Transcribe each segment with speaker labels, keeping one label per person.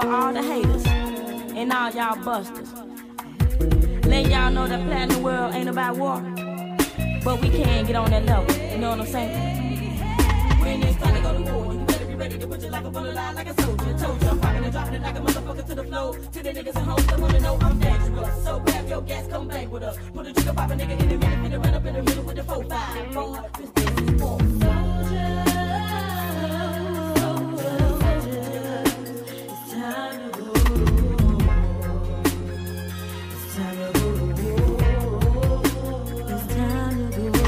Speaker 1: for all the haters and all y'all busters. Letting y'all know that the world ain't about war, but we can't get on that level. You know what I'm saying? When it's time to go to war, you better be ready to put your life up on the line like a soldier. Told you I'm popping and dropping it like a motherfucker to the floor. To the niggas and hoes that wanna know I'm dangerous. So grab your gas, come bang with us. Put a trigger, pop a nigga in the minute, finna run up in the middle with the 4-5. Four, this bitch is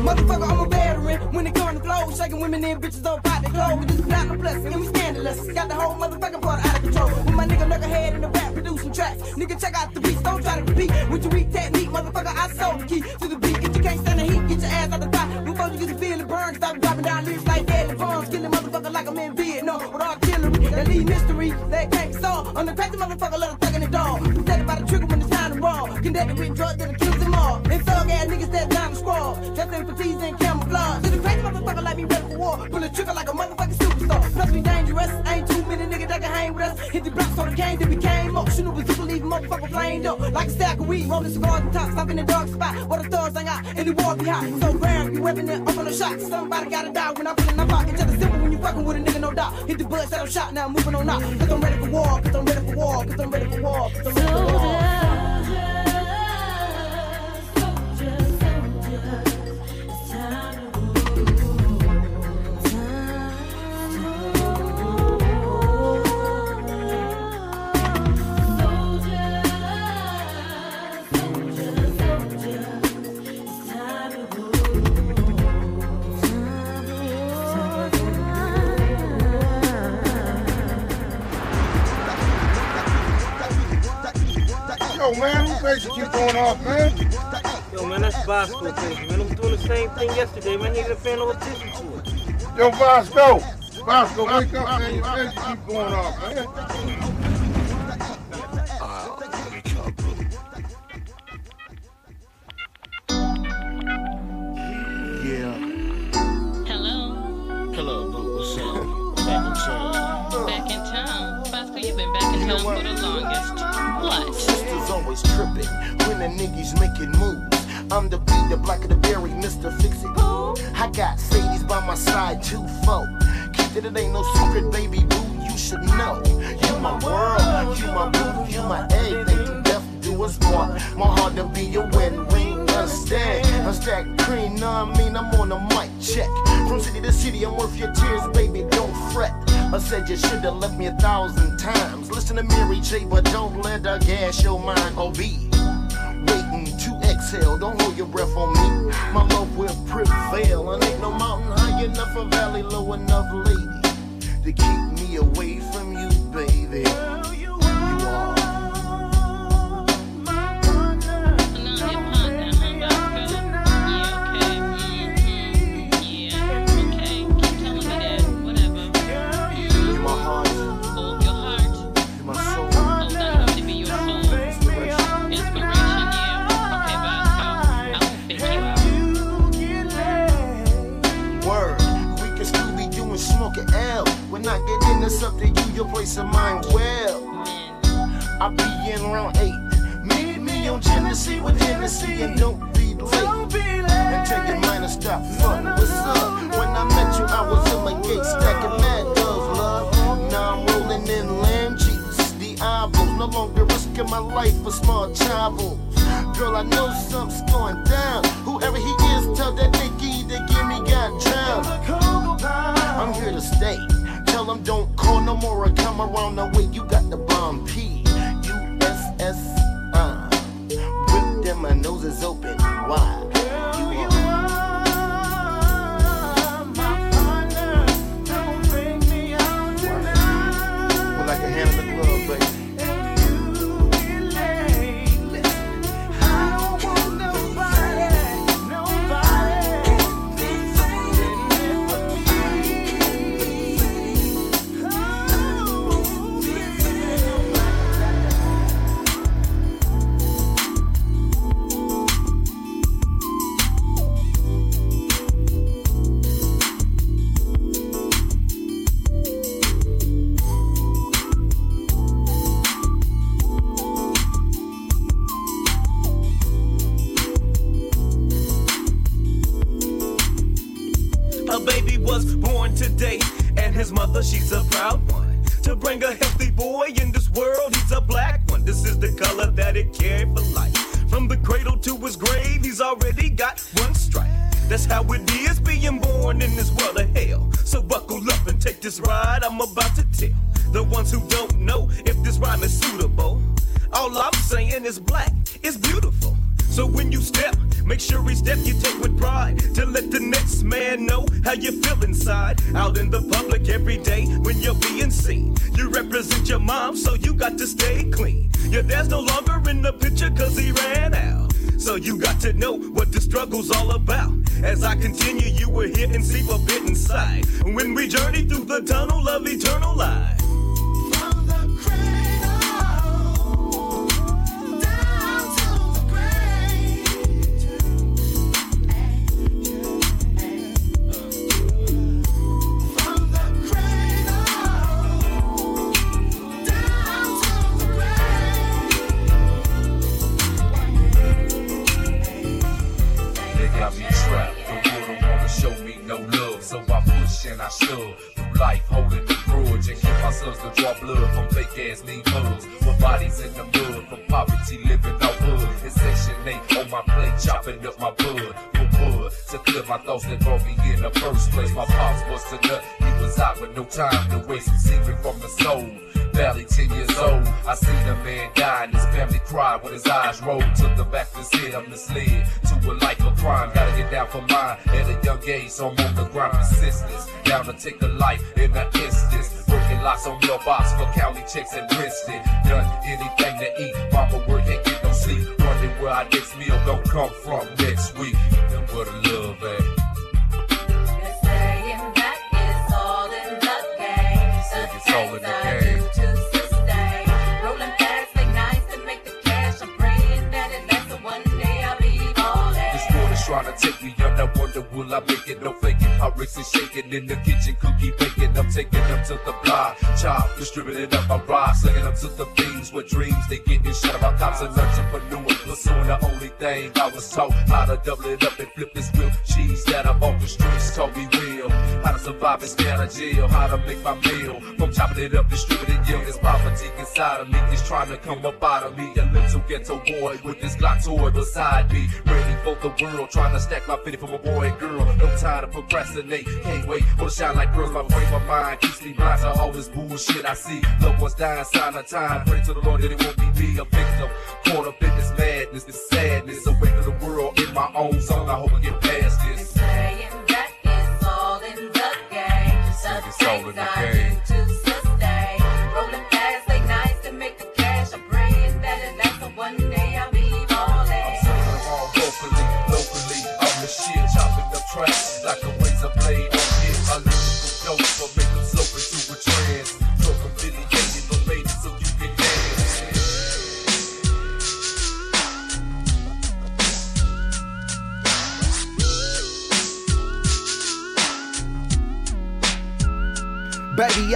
Speaker 2: Motherfucker, I'm a veteran. When it come to flow, shaking women and bitches on pot they clothes. This is not no blessing, and we scandalous. Got the whole motherfucking part out of control. With my nigga knucklehead in the rap, producing tracks. Nigga, check out the beats, don't try to compete. With your weak technique, motherfucker, I sold the key to the beat. Hit the block so the game then we came. Shooting with people leaving motherfucker flamed up. Like a stack of weed, rolling cigars and tops. Stop in the dark spot where the thugs hang out and the war be hot. So grab your weapon and open the shot. Somebody gotta die when I put in my pocket. Just as simple when you fucking with a nigga, no doubt. Hit the butt, set up shot, now I'm moving on out. Cause I'm ready for war, cause I'm ready for war, cause I'm ready for war, cause I'm ready for war.
Speaker 3: Yo, man, who face keep going off, man?
Speaker 4: Yo, man, that's Bosco crazy, man. I'm doing the same thing yesterday, man. Nigga paying no attention to it.
Speaker 3: Yo, Bosco. Bosco, wake up, man. Your face keep going off, man.
Speaker 5: Let your mind. Oh, be waiting to exhale. Don't hold your breath on me. My love will prevail. And ain't no mountain high enough, a valley low enough, lady, to keep me away from you, baby. It's up to you, your place of mine. Well, I'll be in round eight. Meet me on Genesee with Hennessy and don't be late. Until your mind will stop fuck. What's up? When I met you, I was in my gate stacking mad doves, love. Now I'm rolling in Lamb Jeeps. The eyeballs, no longer risking my life for small troubles. Girl, I know something's going down. Whoever he is, tell that nigga to give me got drowned. I'm here to stay. Tell him don't call no more or come around the way you got the bomb P. U-S-S, uh. Whip them, my nose is open. Why?
Speaker 6: I
Speaker 7: shove through life, holding the grudge and keep my sons to draw blood from fake ass mean thugs with bodies in the mud from poverty living off hood. It's section eight on my plate, chopping up my blood to clear my thoughts that brought me in the first place. My pops was a nut, he was out with no time to waste. Secret from the soul barely 10 years old. I seen a man die and his family cry when his eyes rolled to the back of his head. I'm misled to a life of crime. Gotta get down for mine at a young age, so I'm on the grind persistence. Down to take a life in an instance. Working lots on your box for county checks and rinsed Done anything to eat. Mama work ain't get no sleep. Wondering where our next meal gon' come from next week.
Speaker 8: To
Speaker 7: take me under. Wonder will I make it? No faking. How bricks is shaking in the kitchen, cookie baking. I'm taking them to the block. Chop, distributing up my rocks, slinging them to the beams with dreams. They getting shut up. Cops and entrepreneur. Pursuing the only thing I was taught. How to double it up and flip this real cheese that I'm off the streets. Taught me real. How to survive and stay out of jail. How to make my meal. From chopping it up, distributing yield. This poverty inside of me is trying to come up out of me. A little ghetto boy with this Glock toy beside me. Ready for the world. Trying to stack my fitty for my boy and girl. No time to procrastinate. Can't wait. Wanna shine like girls. My brain, my mind keeps me blind to all this bullshit I see. Loved ones dying, sign of time. Pray to the Lord that it won't be me. A victim. Caught up in this madness, this sadness. Away from the world in my own zone. I hope I get past this.
Speaker 8: Saying that it's all in the game.
Speaker 7: It's all in the game.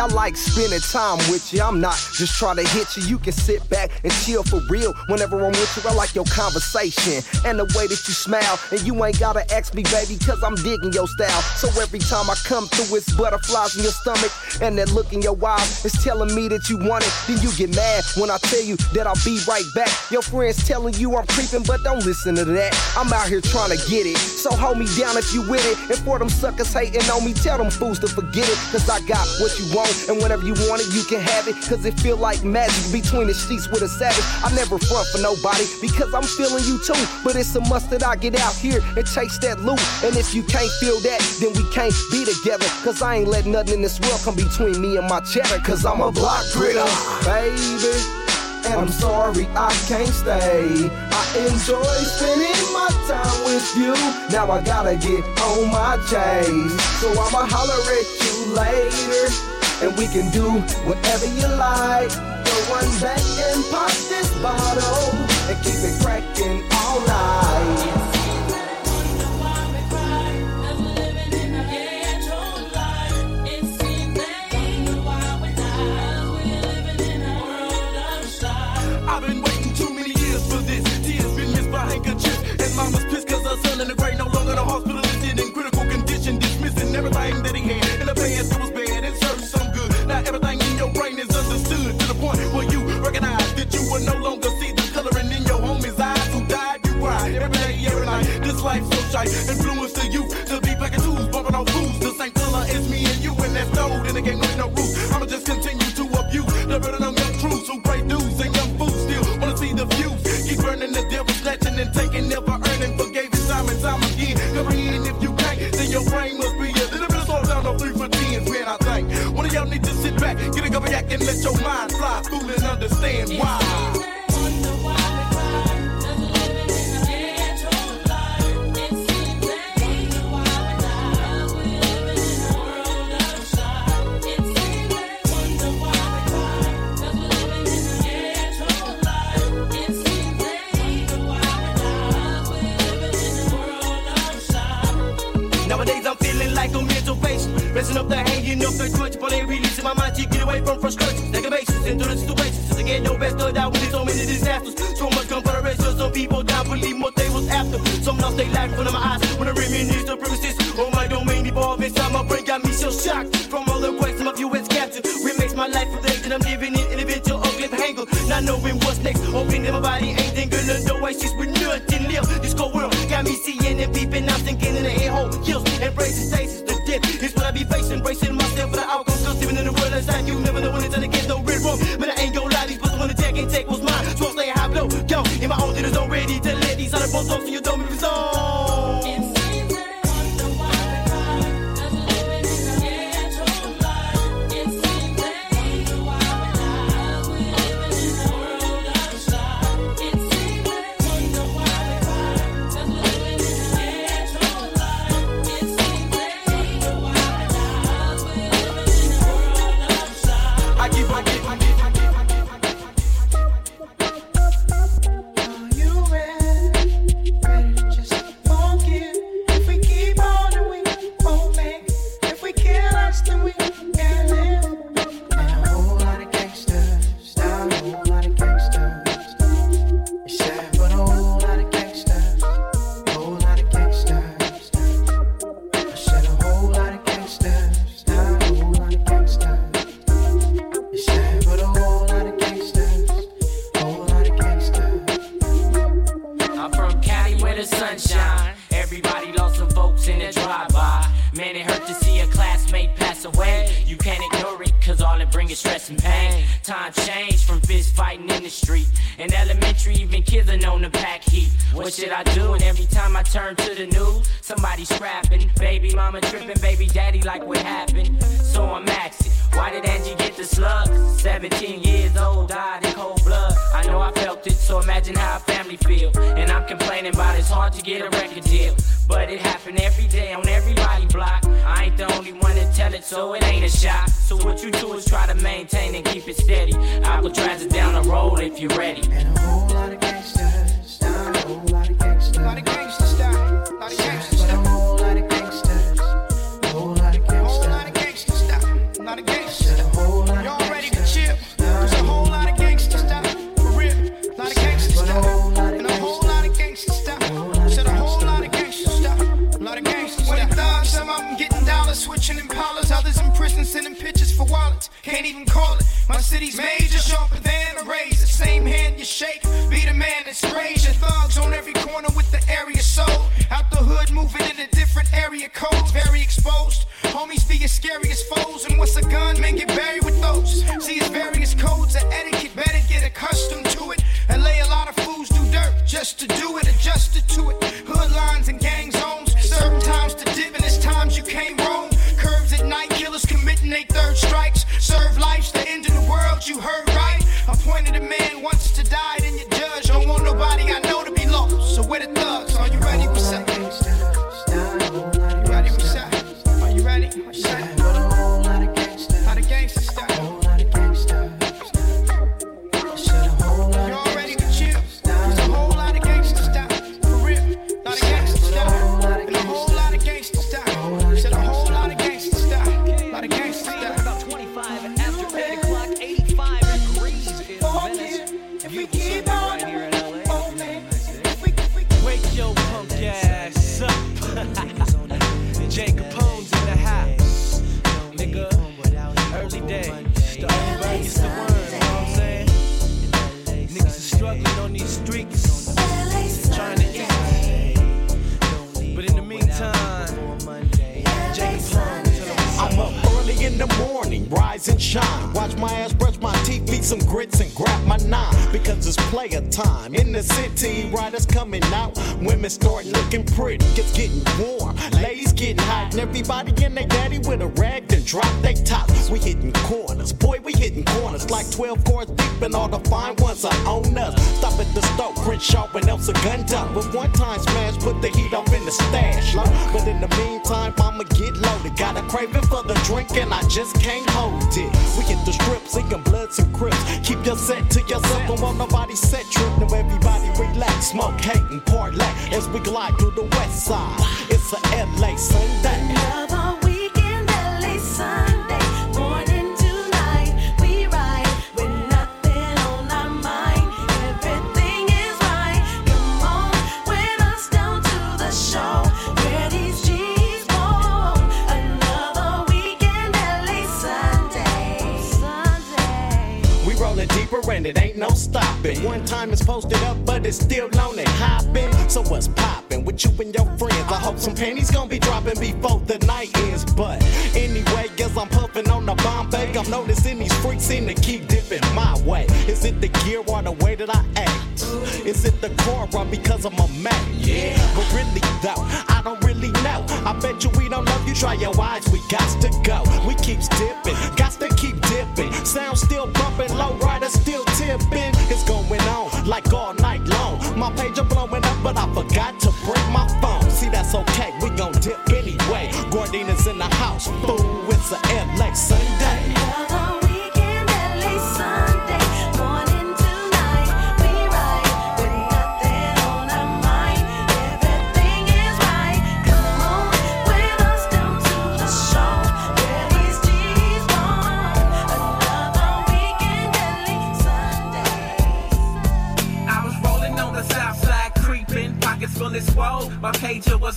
Speaker 9: I like spending time with you. I'm not just trying to hit you. You can sit back and chill for real. Whenever I'm with you, I like your conversation and the way that you smile. And you ain't gotta ask me, baby, cause I'm digging your style. So every time I come through, it's butterflies in your stomach. And that look in your eyes is telling me that you want it. Then you get mad when I tell you that I'll be right back. Your friends telling you I'm creeping, but don't listen to that. I'm out here trying to get it. So hold me down if you with it. And for them suckers hating on me, tell them fools to forget it. Cause I got what you want, and whenever you want it, you can have it. Cause it feel like magic between the sheets with a savage. I never front for nobody because I'm feeling you too. But it's a must that I get out here and chase that loot. And if you can't feel that, then we can't be together. Cause I ain't let nothing in this world come between me and my cheddar. Cause I'm a block gritter, baby. And I'm sorry I can't stay. I enjoy spending my time with you. Now I gotta get on my chase. So I'ma holler at you later. And we can do whatever you like. Go run back and pop this bottle. And keep it cracking all night.
Speaker 6: and the
Speaker 5: grudge, but ain't releasing my mind to get away from frustration. Negations into the situations. Just get no best of out with so many disasters. So much confederation, some people die, believe what they was after. Some lost their life in front of my eyes. When I reminisce the premises on my domain evolve inside my brain, got me so shocked. From all the questions of US captured. What makes my life a day that I'm living in individual ugly hanger. Not knowing what's next. Hoping that my body ain't thinking of no oasis with nothing live. This cold world got me seeing and peeping. I'm thinking in the air hole. Kills, embracing stasis. The these other so you don't move his
Speaker 10: kids are known to pack. What should I do? And every time I turn to the news, somebody's scrapping. Baby mama tripping, baby daddy like what happened. So I'm asking, why did Angie get the slug? 17 years old, died in cold blood. I know I felt it, so imagine how a family feel. And I'm complaining about it's hard to get a record deal. But it happened every day on everybody block. I ain't the only one to tell it, so it ain't a shock. So what you do is try to maintain and keep it steady. I'll Alcatraz is down the road if you're ready.
Speaker 11: And a whole lot of gangsters, down a whole lot of
Speaker 12: lot of gangsters down, lot of gangsters
Speaker 11: But a whole lot of gangsters, lot of
Speaker 12: whole lot of lot.
Speaker 11: A whole lot
Speaker 12: Y'all ready to chill? There's a whole lot of gangsters down, for real. Lot
Speaker 11: a lot of
Speaker 12: and a whole lot of gangsters down. Said a whole lot of gangsters down, lot of gangsters down. thugs, some of them getting dollars, switching impalas, others in prison sending pictures for wallets. Can't even call it. My city's major, sharper than a razor. Same hand you shake, be the man that sprays your thugs on every corner with the area sold. Out the hood, moving into different area codes, very exposed. Homies be scary as foes, and what's a gun? Men get buried with those. See, it's
Speaker 11: But
Speaker 13: one time smash, put the heat up in the stash. Low. But in the meantime, I'ma get loaded. Got a craving for the drink, and I just can't hold it. We hit the strip, singing bloods and crips. Keep your set to yourself, don't want nobody set trip. Now everybody relax, smoke, hate, and parlay as we glide through the west side. It's a LA Sunday. Deeper and it ain't no stopping. One time it's posted up, but it's still on and hopping. So what's poppin' with you and your friends? I hope some panties gon' be dropping before the night ends. But anyway, guess I'm puffin' on the Bombay. I'm noticing these freaks seem to keep dipping my way. Is it the gear or the way that I act? Is it the car or because I'm a man? Yeah. But really though, I don't really know. I bet you we don't love you. Try your eyes, we got to go. We keeps dipping, got to keep dipping. Sound still bumping, low rider My blowing up, but I forgot to bring my phone. See, that's okay, we gon' dip anyway. Gordina's in the house, fool, it's a LA Sunday.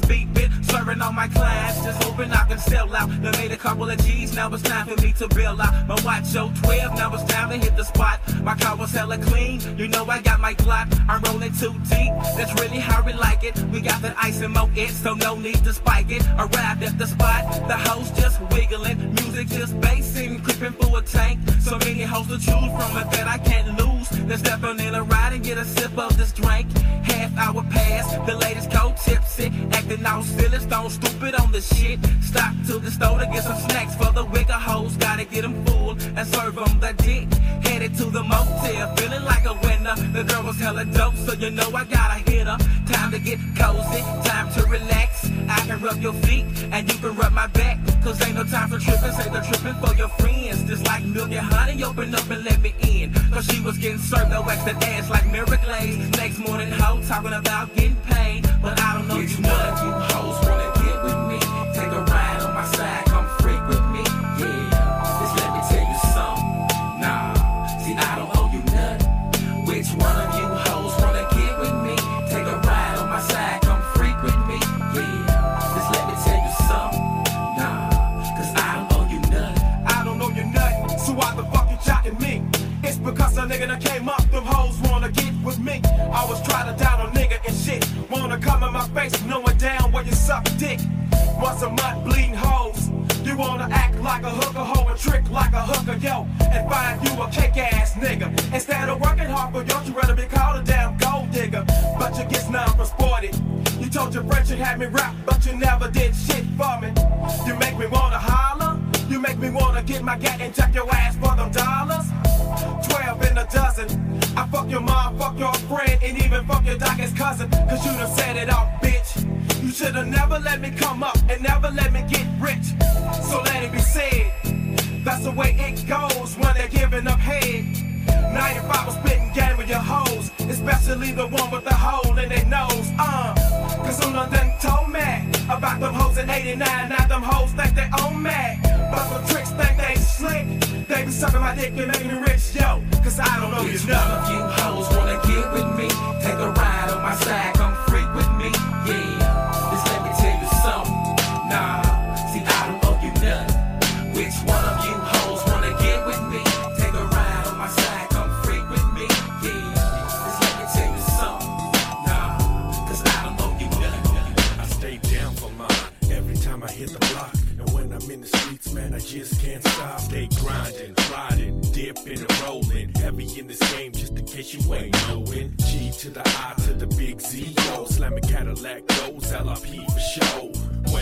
Speaker 14: Was serving all my clients, just hoping I can sell out. Done made a couple of G's, now it's time for me to bill out. My watch show 12, now it's time to hit the spot. My car was hella clean, you know I got my Glock. I'm rolling too deep, that's really how we like it. We got that ice and mo it, so no need to spike it. Arrived at the spot, the hoes just wiggling, music just basing, creeping through a tank. So many hoes to choose from it that I can't lose. Then step on in a ride and get a sip of this drink. Half hour past, the ladies go tipsy, acting all silly, stone stupid on the shit. Stop to the store to get some snacks for the wigger hoes. Gotta get them full and serve them the dick. Headed to the motel, feeling like a winner. The girl was hella dope, so you know I gotta hit her. Time to get cozy, time to relax. I can rub your feet and you can rub my back. Cause ain't no time for tripping, say the tripping for your friends. Just like milk and honey, open up and let me in. Cause she was getting served no extra ass like Mary Glaze. Next morning, hoe talking about getting paid. But I don't know you none of you hoes wanna
Speaker 15: nigga that came up, them hoes wanna get with me. I was trying to down a nigga and shit. Wanna come in my face, knowing down where you suck dick. Want some mud bleeding hoes. You wanna act like a hooker, hoe a trick like a hooker, yo. And find you a kick ass nigga. Instead of working hard for you, you rather be called a damn gold digger. But you get numb for sporty. You told your friends you had me rap, but you never did shit for me. You make me wanna holler. Me wanna get my gat and jack your ass for them dollars. Twelve in a dozen. I fuck your mom, fuck your friend, and even fuck your darkest cousin. Cause you done set it off, bitch. You should've never let me come up and never let me get rich. So let it be said. That's the way it goes when they're giving up head. 95 was spitting game with your hoes, especially the one with the hole in their nose. Uh, cause Uno done told me about them hoes in 89. Now them hoes think they own me. But the tricks think they slick. They be sucking my dick and making me rich, yo. Cause I don't know you
Speaker 14: of you hoes wanna get with me? Take a ride on my side, come freak
Speaker 16: rolling. Heavy in this game, just in case you ain't knowing. G to the I to the big Z. Yo, slamming Cadillac goes, LRP for show.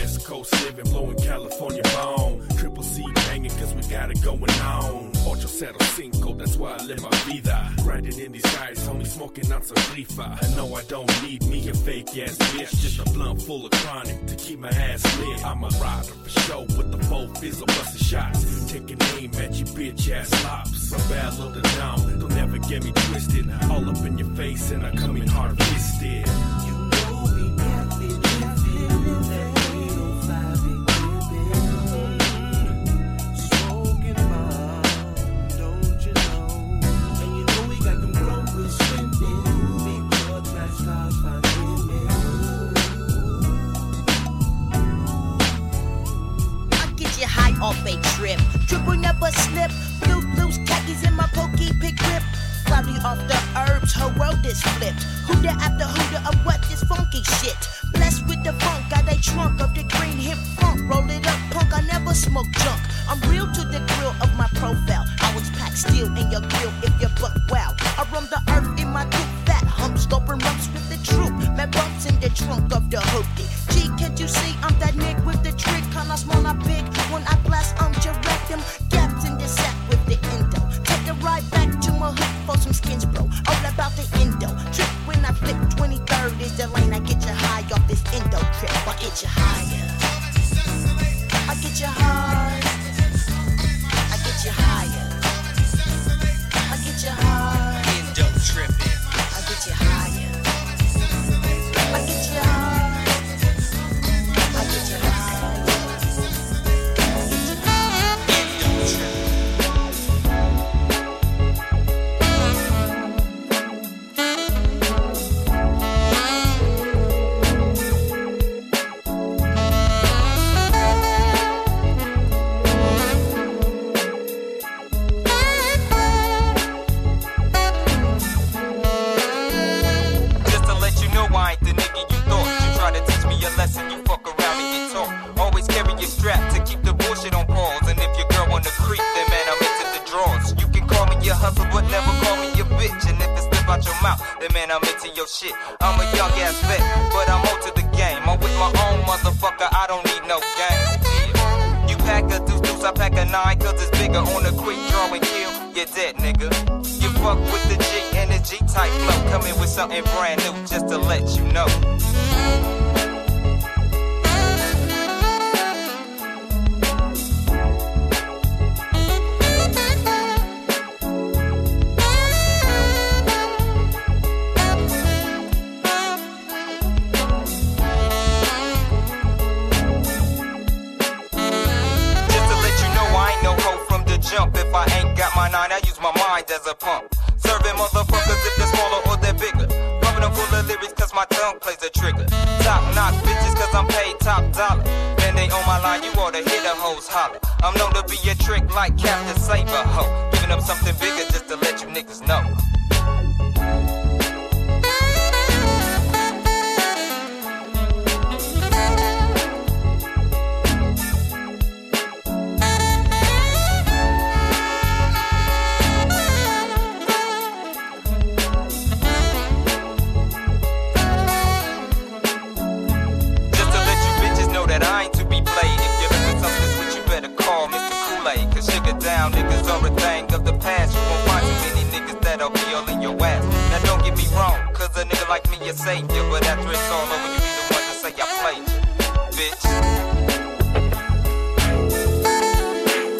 Speaker 16: West Coast living, blowing California bone. Triple C banging, cause we got it going on. Ocho cero cinco, that's why I live my vida. Grinding in these guys, homie, smoking on some reefer. I know I don't need me a fake ass bitch. Just a blunt full of chronic to keep my ass lit. I'm a rider for show, but the four fizzle busting shots. Taking aim at you bitch ass lops. I'm bad loaded down, don't ever get me twisted. All up in your face, and I come in hard fisted.
Speaker 17: Triple slip. Blue loose khakis in my pokey pick grip. Cloudy off the herbs, her world is flipped. Hooter after hooter of what this funky shit. Blessed with the funk, got a trunk of the green hip funk. Roll it up, punk, I never smoke junk. I'm real to the grill of my profile. I was packed steel in your grill if you buck wow. I roam the earth in my coupe, fat humps, scoping rumps with the troop. Man bumps in the trunk of the hoopty. Gee, can't you see I'm that nigga with the trick? Kinda small, I big. When I blast, I'm direct the sack with the endo. Take a ride back to my hood for some skins, bro. All about the endo. Trip when I flip 23rd is the lane. I get you high off this endo trip. I get you higher. I get you high.
Speaker 18: Hoes holler. I'm known to be a trick like Captain Saber hoe. Giving up something bigger just to let you niggas know. A savior. But after it's all over, you be the one to say I played you. Bitch.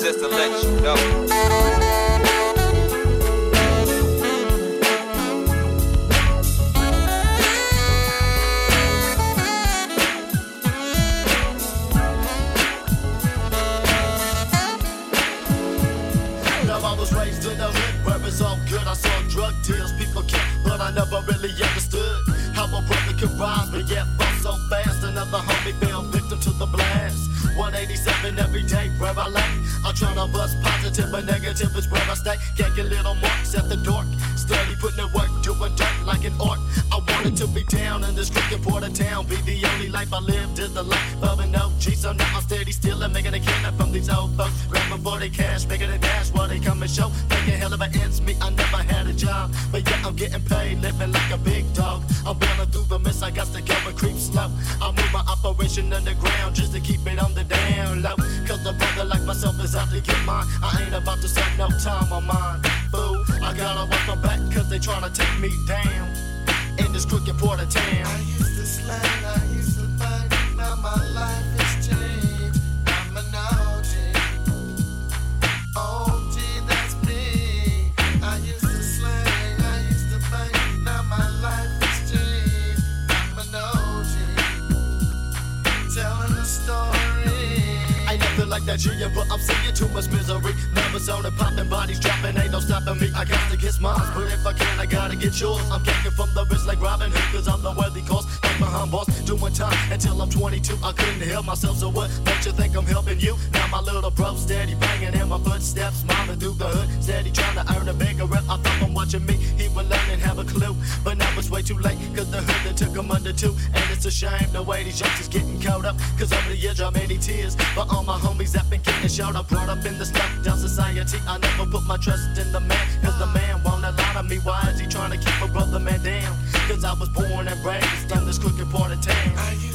Speaker 18: Just to let you know.
Speaker 19: OG. So now I'm steady still making a killing from these old folks. Grabbing for their cash, making a dash while they come and show. Making hell of an ends me, I never had a job. But yeah, I'm getting paid, living like a big dog. I'm bailing through the mist, I got to go and creep slow. I move my operation underground just to keep it on the down low. Cause a brother like myself is out to get mine. I ain't about to spend no time on mine. Fool, I gotta watch my back cause they tryna take me down. In this crooked part of town. I used to slang, I used to fight, now my life but I'm seeing too much misery. Numbers on the popping, bodies dropping, ain't no stopping me. I got to get mine, but if I can, I gotta get yours. I'm kicking from the wrist like Robin Hood, cause I'm the worthy cause. Like behind boss, doing time until I'm 22. I couldn't help myself, so what? Don't you think I'm helping you? Now my little bro steady banging in my footsteps, mama through the hood, steady trying to earn a bigger rep. I thought I'm watching me, he would learn and have a clue. But now it's way too late, cause the hood that took him under two. And it's a shame the way these youngsters getting caught up, cause over the years, I many tears. But all my homies that been getting shot up, brought up in this down society. I never put my trust in the man, cause the man won't allow me. Why is he trying to keep a brother man down? Cause I was born and raised in this crooked part of town.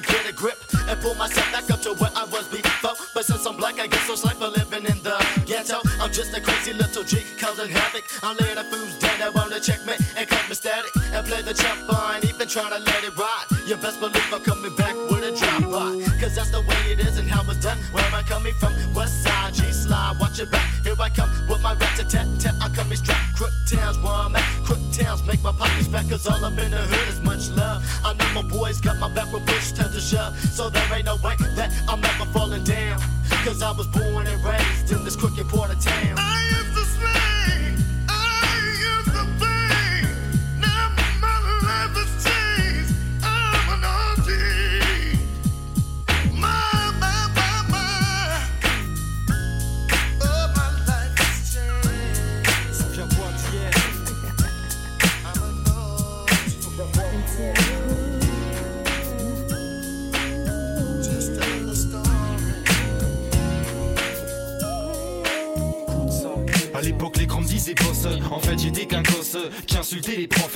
Speaker 19: To get a grip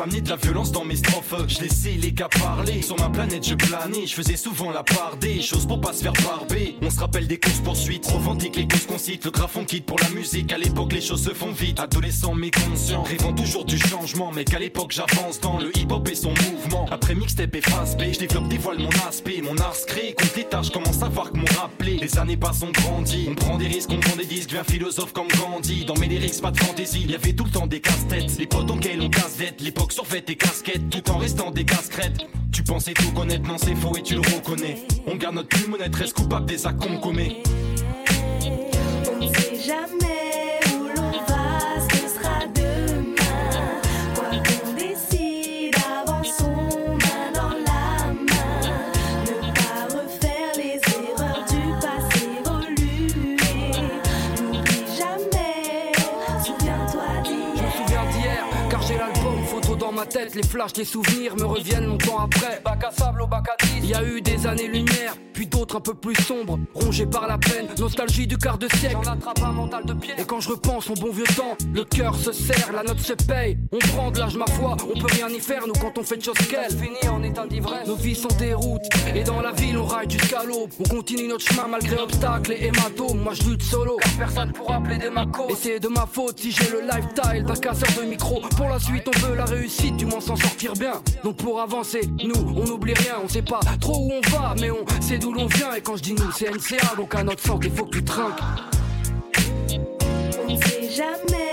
Speaker 20: femme de la violence dans mes je laissais les gars parler. Sur ma planète, je planais. Je faisais souvent la part des choses pour pas se faire barber. On se rappelle des courses poursuites, revendique les causes qu'on cite. Le graphe on quitte pour la musique. À l'époque, les choses se font vite. Adolescent mais conscient, rêvant toujours du changement. Mais qu'à l'époque, j'avance dans le hip hop et son mouvement. Après mixtape et face B, je développe, dévoile mon aspect. Mon art se crée, compte les tâches, commence à voir que mon rappelé. Les années passent, on grandit. On prend des risques, on prend des disques, viens philosophe comme Gandhi. Dans mes lyrics, pas de fantaisie. Y avait tout le temps des casse-têtes. Les potes auxquels on casse tête L'époque survêt tes casquettes, tout en restant des casquettes. Tu pensais tout connaître, non c'est faux et tu le reconnais. On garde notre plume honnête, reste coupable des actes qu'on commet.
Speaker 21: On ne sait jamais où l'on va, ce sera demain. Quoi qu'on décide, avançons main dans la main. Ne pas refaire les erreurs du passé évoluer. N'oublie jamais, souviens-toi
Speaker 22: Je me
Speaker 21: d'hier.
Speaker 22: souviens d'hier, car j'ai l'album photo dans ma tête. Les flashs des souvenirs me reviennent longtemps après. Bac à sable au bac à 10. Il y a eu des années lumière, puis d'autres un peu plus sombres, rongées par la peine. Nostalgie du quart de siècle. Et quand je repense au bon vieux temps, le cœur se serre, la note se paye. On prend de l'âge, ma foi, on peut rien y faire, nous, quand on fait de choses qu'elle. Fini en état d'ivresse. Nos vies sont des routes, et dans la ville, on ride jusqu'à l'aube. On continue notre chemin malgré obstacles et hématomes. Moi, je lutte solo, car personne pourra plaider ma cause. Et c'est de ma faute si j'ai le lifestyle d'un casseur de micro. Pour la suite, on veut la réussite, du moins s'en sortir bien. Donc pour avancer, nous, on n'oublie rien. On sait pas trop où on va, mais on sait d'où l'on vient. Et quand je dis nous, c'est NCA, donc à notre santé, faut que tu trinques.
Speaker 21: On ne sait jamais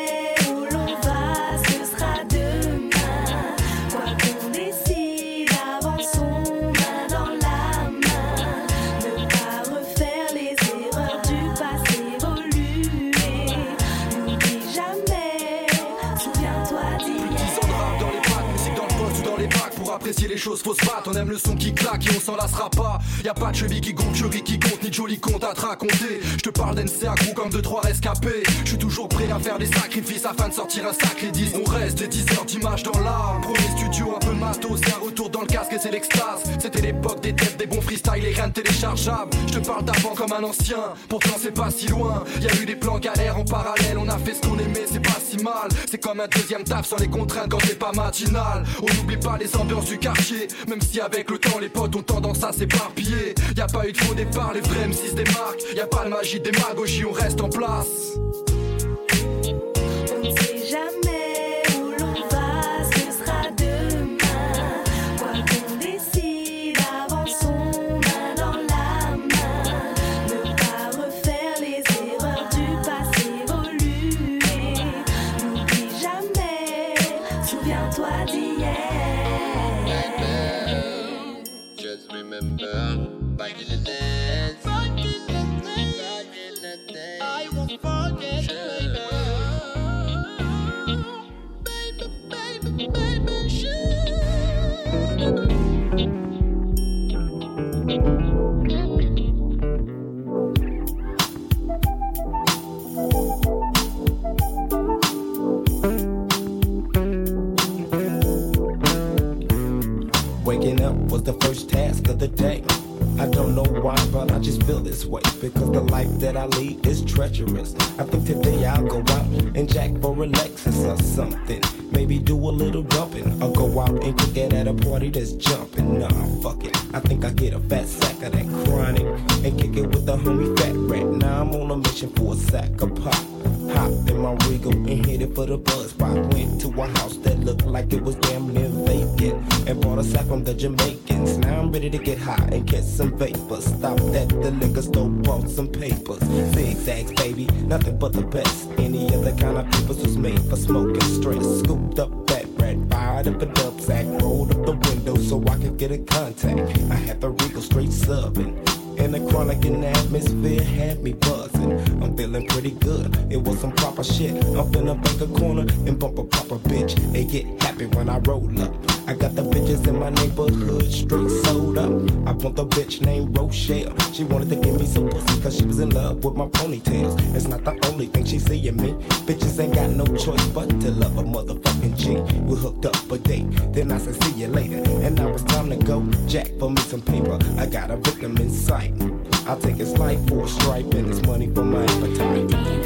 Speaker 20: s'en lassera pas. Y a pas de cheville qui gonfle, jury qui compte, ni de joli compte à te raconter. Je te parle d'NCA gros comme de trois rescapés. Je suis toujours prêt à faire des sacrifices afin de sortir un sacré 10. On reste des 10 heures d'image dans l'art. Premier studio, un peu matos, c'est un retour dans le casque et c'est l'extase. C'était l'époque des têtes, des bons freestyles et rien de téléchargeable. Je te parle d'avant comme un ancien, pourtant c'est pas si loin. Y a eu des plans galères en parallèle, on a fait ce qu'on aimait, c'est pas si mal. C'est comme un deuxième taf sans les contraintes quand c'est pas matinal. On n'oublie pas les ambiances du quartier, même si avec le temps les potes ont tendance à s'éparpiller. Y a pas eu de faux départ, les vrais M6 démarquent. Y a pas de magie, démagogie, on reste en place.
Speaker 23: Waking up was the first task of the day. I don't know why, but I just feel this way. Because the life that I lead is treacherous. I think today I'll go out my appetite.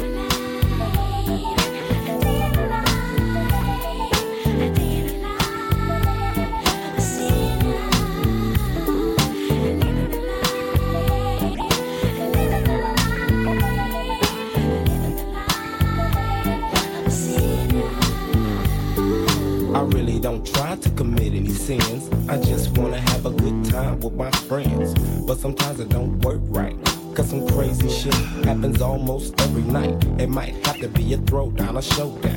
Speaker 23: Throwdown,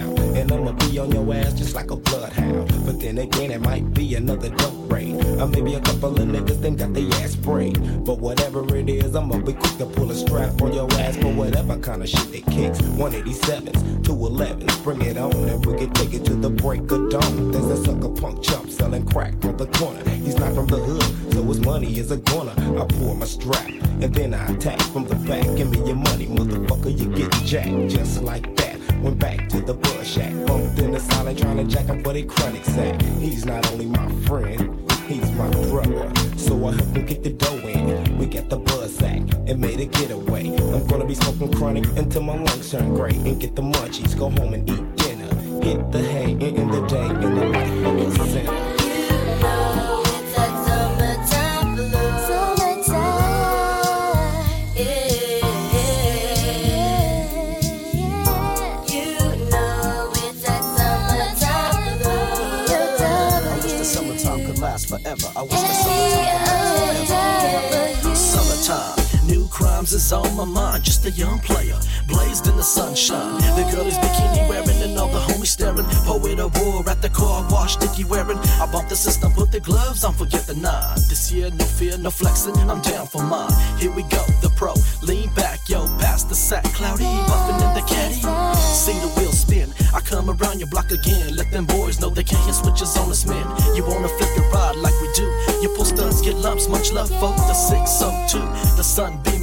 Speaker 22: forever. I wish the summertime could last oh, forever. Summertime, new crimes is on my mind. Just a young player, blazed in the sunshine. The girl is bikini wearing and all the staring. Poet of war at the car wash, sticky wearing. I bump the system, put the gloves on, forget the nine. This year, no fear, no flexing. I'm down for mine. Here we go, the pro. Lean back, yo, past the sack, cloudy, buffing in the caddy. See the wheel spin. I come around your block again. Let them boys know they can't hit switches on us, man. You wanna flip your ride, like we do. You pull studs, get lumps, much love for the 602. The sun face.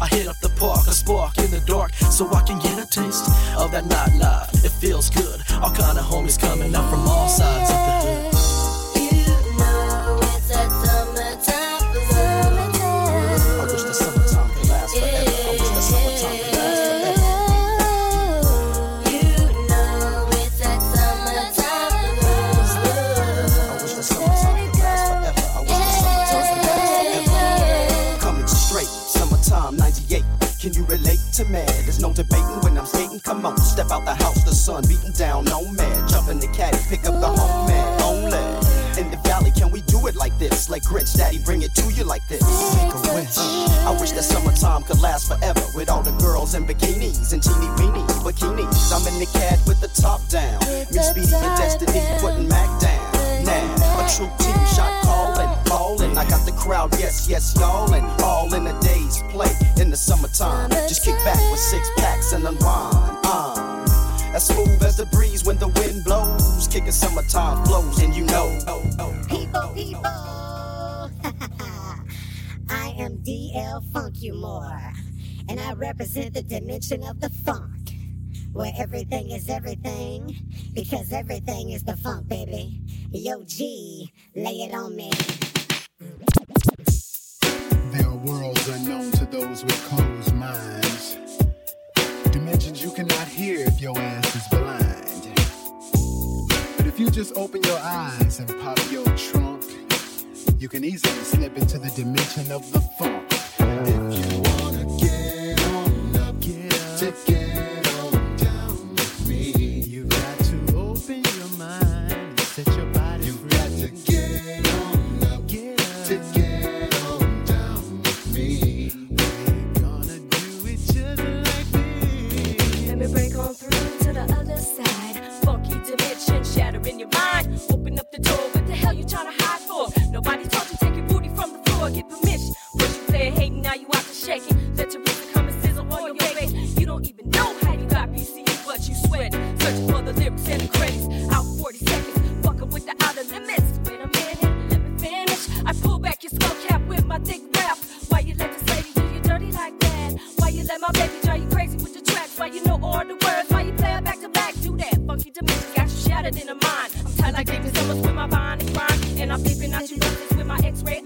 Speaker 22: I hit up the park, a spark in the dark, so I can get a taste of that nightlife. It feels good. All kind of homies coming out from all sides of the hood. Come on, step out the house, the sun beating down on me. Jump in the caddy, pick up the home man. Only in the valley, can we do it like this? Like Grinch, Daddy, bring it to you like this. Wish. I wish that summertime could last forever with all the girls in bikinis and teeny weeny bikinis. I'm in the cad with the top down. Me, Speedy, and Destiny putting Mac down. Now, a true team shot calling, calling. I got the crowd, yes, yes, y'all, and all in a day's play the summertime. Just kick back with six packs and unwind. Uh, as smooth as the breeze when the wind blows, kicking summertime flows, and you know.
Speaker 24: People, people. I am DL Funk You More, and I represent the dimension of the funk, where everything is everything, because everything is the funk, baby. Yo, G, lay it on me.
Speaker 25: Worlds unknown to those with closed minds. Dimensions you cannot hear if your ass is blind. But if you just open your eyes and pop your trunk, you can easily slip into the dimension of the funk. If you wanna get on up, get up,
Speaker 1: the words? Why you play it back to back? Do that funky dimension, got you shattered in the mind. I'm tight like David Summers with my bond and grind. And I'm peeping out you with my x-ray eye.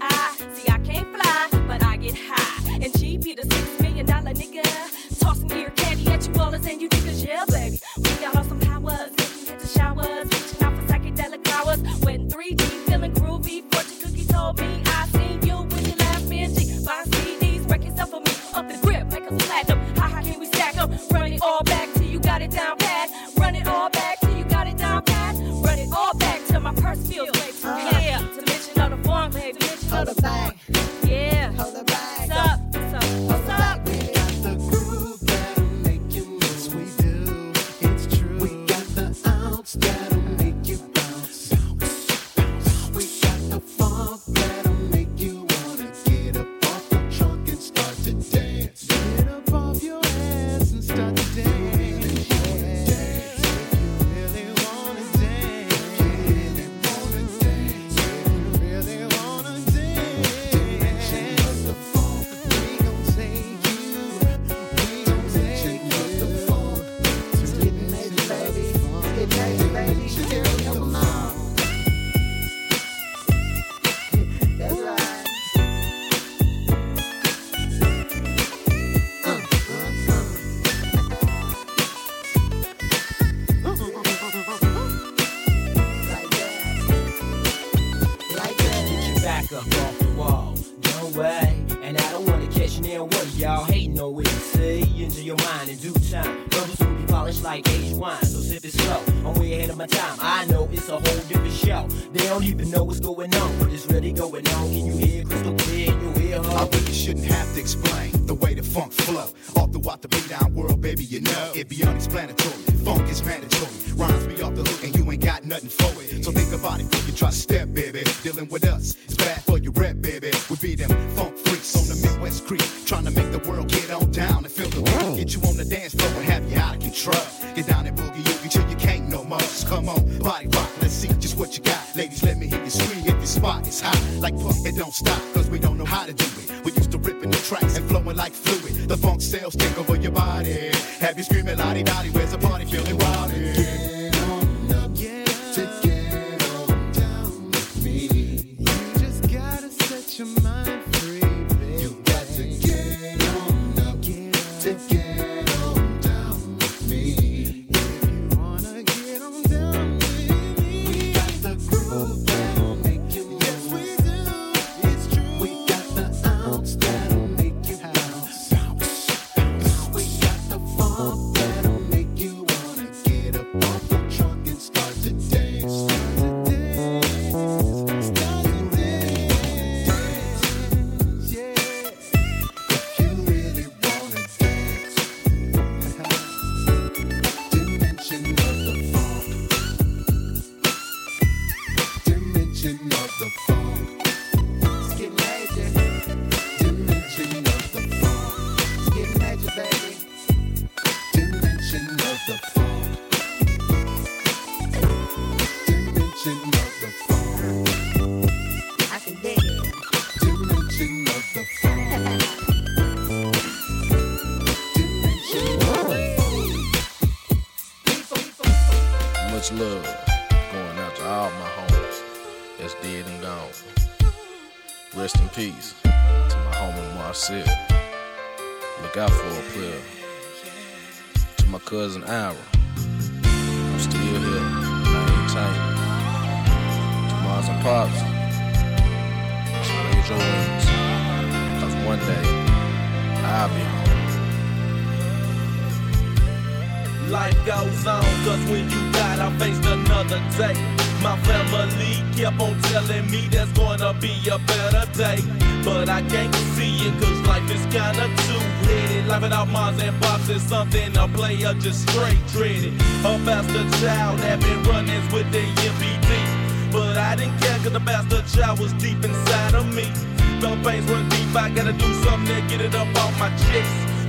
Speaker 1: You up
Speaker 25: off the
Speaker 26: wall. No way. And I don't wanna catch near one of y'all hating no way. See, into your mind in due time. Bubbles will be polished like aged wine, so sip it slow. I'm way ahead of my time. I know it's a whole different show. They don't even know what's going on, but it's really going on. Can you hear crystal clear in your ear?
Speaker 27: I really shouldn't have to explain the way the funk flow. All throughout the beat down world, baby, you know it be unexplanatory. Funk is mandatory. Rhymes me off the hook and you ain't got nothing for it. So think about it before you try to step, baby. Dealing with us, it's bad for your rep, baby. We be them funk freaks on the Midwest Creek, trying to make the world get on down and feel the beat. Get you on the dance floor and have you out of control. Get down and boogie oogie till you can't no more. Just come on, body rock, let's see just what you got. Ladies, let me hear you scream. If
Speaker 11: your spot is hot. Like fuck, it don't stop, cause we don't know how to do it. We used to ripping the tracks and flowing like fluid. The funk cells take over your body. Have you screaming lottie dottie, where's the party feeling wild?
Speaker 27: My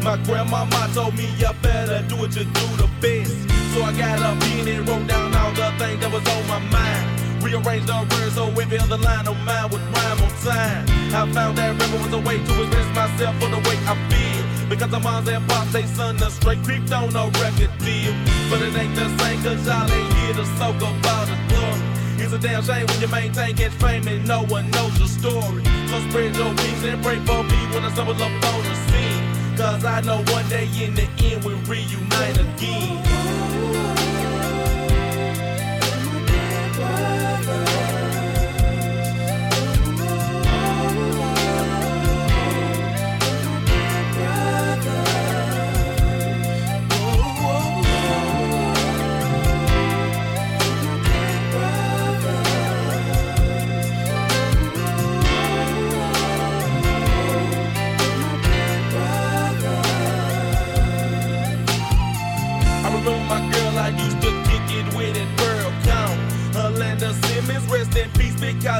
Speaker 27: My
Speaker 21: grandmama told me you better do what you do the best. So I got up in and wrote down all the things that was on my mind. Rearranged the words so every other line of mine would rhyme on time. I found that river was a way to express myself for the way I feel. Because the moms and pops, they son, the straight creeped on a record deal. But it ain't the same, cause y'all ain't here to soak up all the glory. It's a damn shame when you maintain catch fame and no one knows your story. So spread your wings and pray for me when I stumble up on the scene. Cause I know one day in the end we'll reunite again.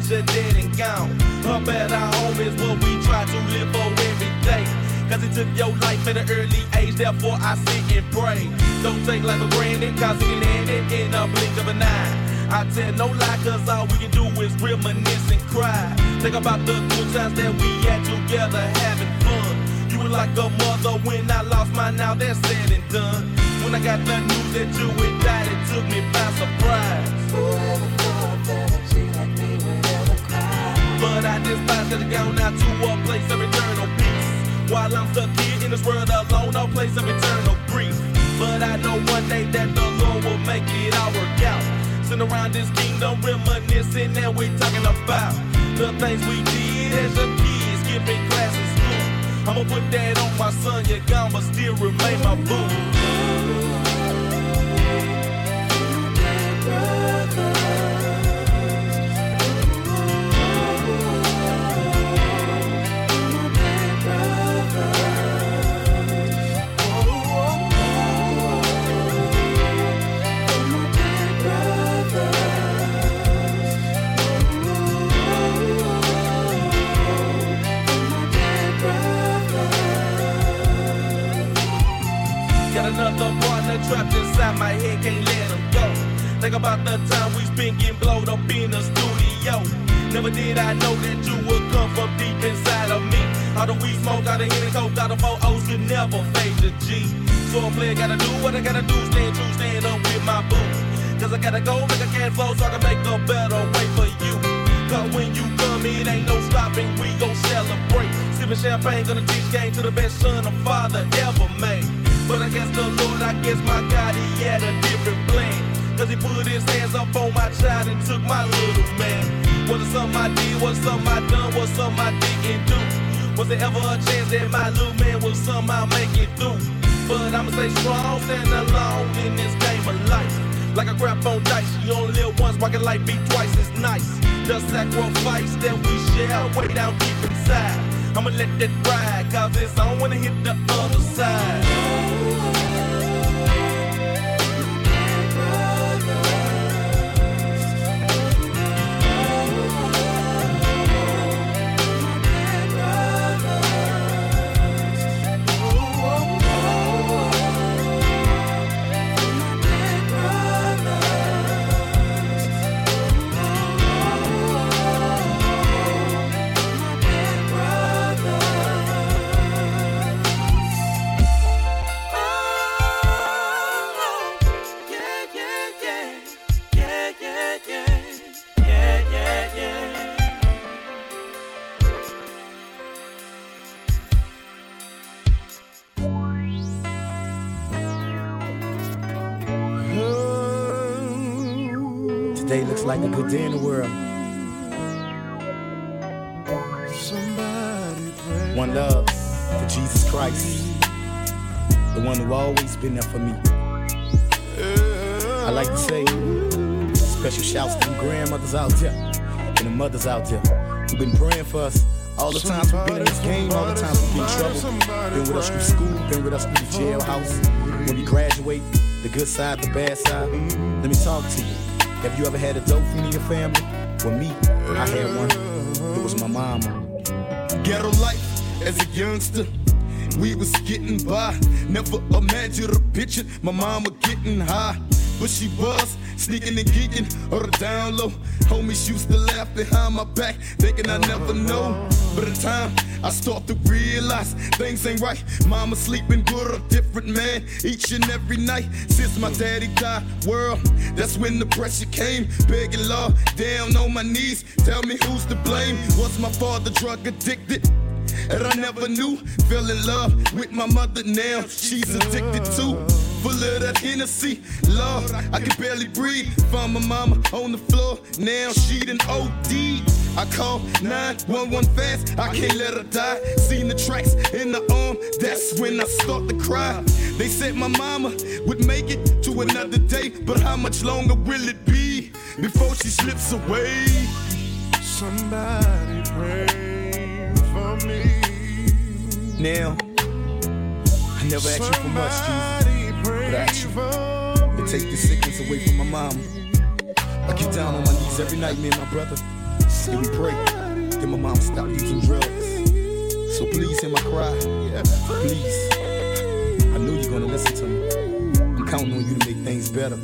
Speaker 21: You're dead and gone. Her better home is what we try to live for every day. Cause it took your life at an early age, therefore I sit and pray. Don't take life for granted, cause it can end it in a blink of an eye. I tell no lie, cause all we can do is reminisce and cry. Think about the good times that we had together having fun. You were like a mother when I lost mine, now that's said and done. When I got the news that you had died, it took me by surprise. But I despise that I gone out to a place of eternal peace. While I'm stuck here in this world alone, a place of eternal grief. But I know one day that the Lord will make it all work out. Sitting around this kingdom reminiscing and we talking about the things we did as a kid, skipping class in school. I'ma put that on my son, you're but still remain my boo. Partner trapped inside my head, can't let him go. Think about the time we spent getting blowed up in the studio.
Speaker 28: Never did I know that you would come from deep inside of me. All the weed smoke, all the Henny coke, all the four O's could never fade the G. So a player gotta do what I gotta do, stand true, stand up with my boo. Cause I gotta go make a can flow so I can make a better way for you. Cause when you come, it ain't no stopping, we gon' celebrate. Sipping champagne, gonna teach game to the best son a father ever made. But I guess the Lord, I guess my God, he had a different plan. Cause he put his hands up on my child and took my little man. Was it something I did, was something I done, was something I didn't do? Was there ever a chance that my little man will somehow make it through? But I'ma stay strong, stand alone in this game of life. Like a crap on dice, you only live once, why can life be twice as nice? The sacrifice that we share, way down deep inside. I'ma let that ride, cause when I hit the other side.
Speaker 23: Day in the world. One love to Jesus Christ, the one who always been there for me. I like to say, special shouts to the grandmothers out there and the mothers out there who've been praying for us. All the times we've been in this game, all the times we've been in trouble, been with us through school, been with us through the jailhouse. When we graduate, the good side, the bad side. Let me talk to you. Have you ever had a dope in your family? Well, me, I had one. It was my mama.
Speaker 29: Ghetto life as a youngster. We was getting by. Never imagined a picture. My mama getting high. But she was sneaking and geeking or down low. Homies used to laugh behind my back, thinking I never know. But in time, I start to realize things ain't right. Mama sleeping with a different man each and every night since my daddy died. World, that's when the pressure came. Begging Lord, down on my knees. Tell me who's to blame. Was my father drug addicted? And I never knew. Fell in love with my mother now. She's addicted too. Full of that Hennessy. Lord, I can barely breathe. Found my mama on the floor. Now she done OD. I call 911 fast. I can't let her die. Seen the tracks in the arm. That's when I start to cry. They said my mama would make it to another day. But how much longer will it be before she slips away?
Speaker 30: Somebody pray for me.
Speaker 23: Now, I never asked you for much, Jesus. But I asked you to take the sickness away from my mama. I get down on my knees every night, me and my brother. And we pray. Then my mom stop using drugs. So please hear my cry. Please. I know you're gonna listen to me. I'm counting on you to make things better.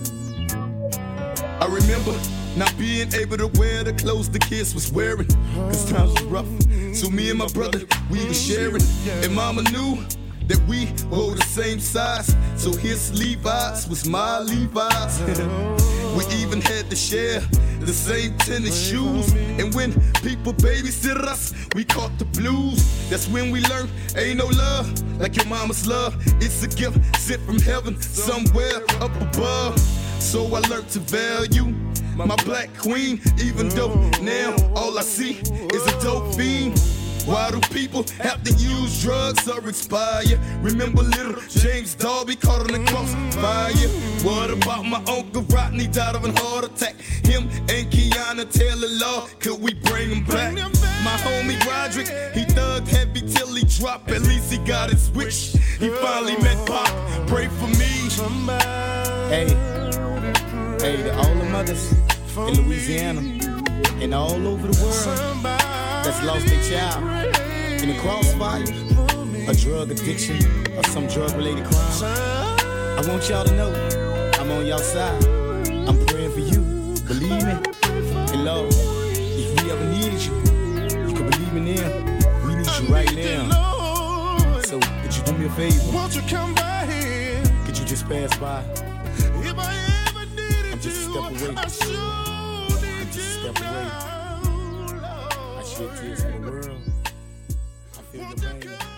Speaker 29: I remember not being able to wear the clothes the kids was wearing. Cause times was rough. So me and my brother, we was sharing. And mama knew that we wore the same size. So his Levi's was my Levi's. we even had to share the same tennis shoes. And when people babysit us, we caught the blues. That's when we learned ain't no love like your mama's love. It's a gift sent from heaven somewhere up above. So I learned to value my black queen, even though now all I see is a dope fiend. Why do people have to use drugs or expire? Remember little James Darby caught on the crossfire? What about my uncle Rodney died of a heart attack? Him and Kiana Taylor Law, could we bring him back? My homie Roderick, he thugged heavy till he dropped. At least he got his wish. He finally met Pop. Pray for me.
Speaker 23: Hey, hey, to all the mothers in Louisiana and all over the world that's lost their child in a crossfire, a drug addiction, or some drug related crime. I want y'all to know I'm on y'all side. I'm praying for you. Believe me. And Lord, if we ever
Speaker 13: needed you, you can believe in them. We need you right now. So could you do me a favor?
Speaker 31: Won't you come by here?
Speaker 13: Could you just pass by?
Speaker 31: If I ever needed you,
Speaker 13: I'm just a step away step away. I should tears for the world. I feel the pain.